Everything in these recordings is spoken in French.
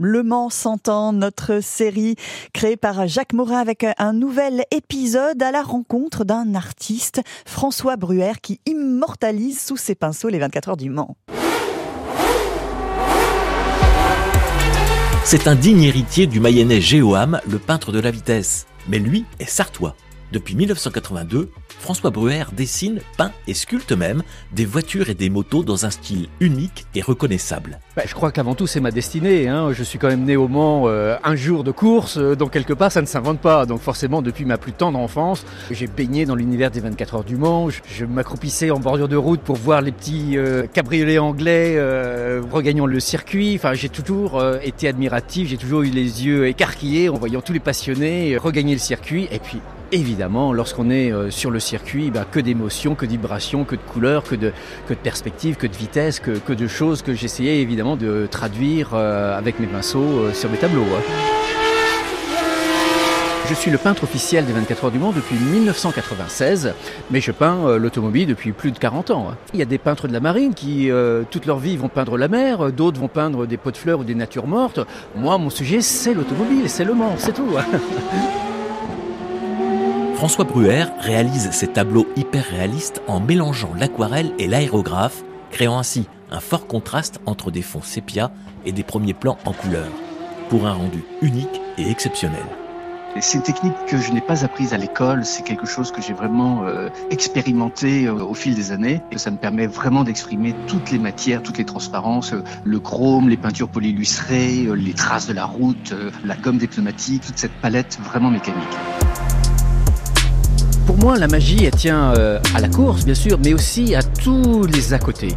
Le Mans s'entend, notre série créée par Jacques Morin avec un nouvel épisode à la rencontre d'un artiste, François Bruer, qui immortalise sous ses pinceaux les 24 heures du Mans. C'est un digne héritier du Mayennais Géoam, le peintre de la vitesse. Mais lui est sartois. Depuis 1982, François Bruer dessine, peint et sculpte même des voitures et des motos dans un style unique et reconnaissable. Bah, je crois qu'avant tout c'est ma destinée. Hein. Je suis quand même né au Mans euh, un jour de course, euh, donc quelque part ça ne s'invente pas. Donc forcément depuis ma plus tendre enfance, j'ai baigné dans l'univers des 24 heures du Mans. Je, m'accroupissais en bordure de route pour voir les petits euh, cabriolets anglais regagnant le circuit. Enfin j'ai toujours été admiratif, j'ai toujours eu les yeux écarquillés en voyant tous les passionnés regagner le circuit. Et puis évidemment, lorsqu'on est euh, sur le circuit, bah, que d'émotions, que de vibrations, que de couleurs, que de, que de perspectives, que de vitesse, que, que de choses que j'essayais évidemment de traduire euh, avec mes pinceaux euh, sur mes tableaux. Hein. Je suis le peintre officiel des 24 heures du monde depuis 1996, mais je peins l'automobile depuis plus de 40 ans. Hein. Il y a des peintres de la marine qui, toute leur vie, vont peindre la mer, d'autres vont peindre des pots de fleurs ou des natures mortes. Moi, mon sujet, c'est l'automobile, c'est le Mans, c'est tout. François Bruer réalise ses tableaux hyper réalistes en mélangeant l'aquarelle et l'aérographe, créant ainsi un fort contraste entre des fonds sépia et des premiers plans en couleur, pour un rendu unique et exceptionnel. C'est une technique que je n'ai pas apprise à l'école, c'est quelque chose que j'ai vraiment euh, expérimenté euh, au fil des années. Et ça me permet vraiment d'exprimer toutes les matières, toutes les transparences, euh, le chrome, les peintures polylustrées, les traces de la route, la gomme des pneumatiques, toute cette palette vraiment mécanique. Pour moi, la magie, elle tient euh, à la course, bien sûr, mais aussi à tous les à côté.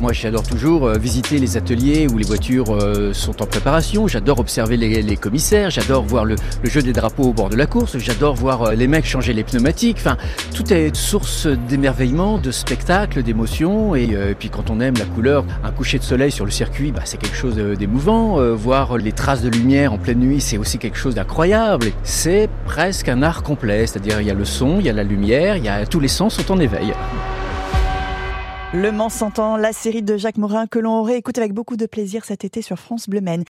Moi, j'adore toujours euh, visiter les ateliers où les voitures euh, sont en préparation. J'adore observer les, commissaires. J'adore voir le, jeu des drapeaux au bord de la course. J'adore voir les mecs changer les pneumatiques. Enfin, tout est source d'émerveillement, de spectacle, d'émotion. Et, puis, quand on aime la couleur, un coucher de soleil sur le circuit, bah, c'est quelque chose d'émouvant. voir les traces de lumière en pleine nuit, c'est aussi quelque chose d'incroyable. C'est presque un art complet. C'est-à-dire, il y a le son, il y a la lumière, il y tous les sens sont en éveil. Le Mans s'entend, la série de Jacques Morin que l'on réécoute avec beaucoup de plaisir cet été sur France Bleu Maine.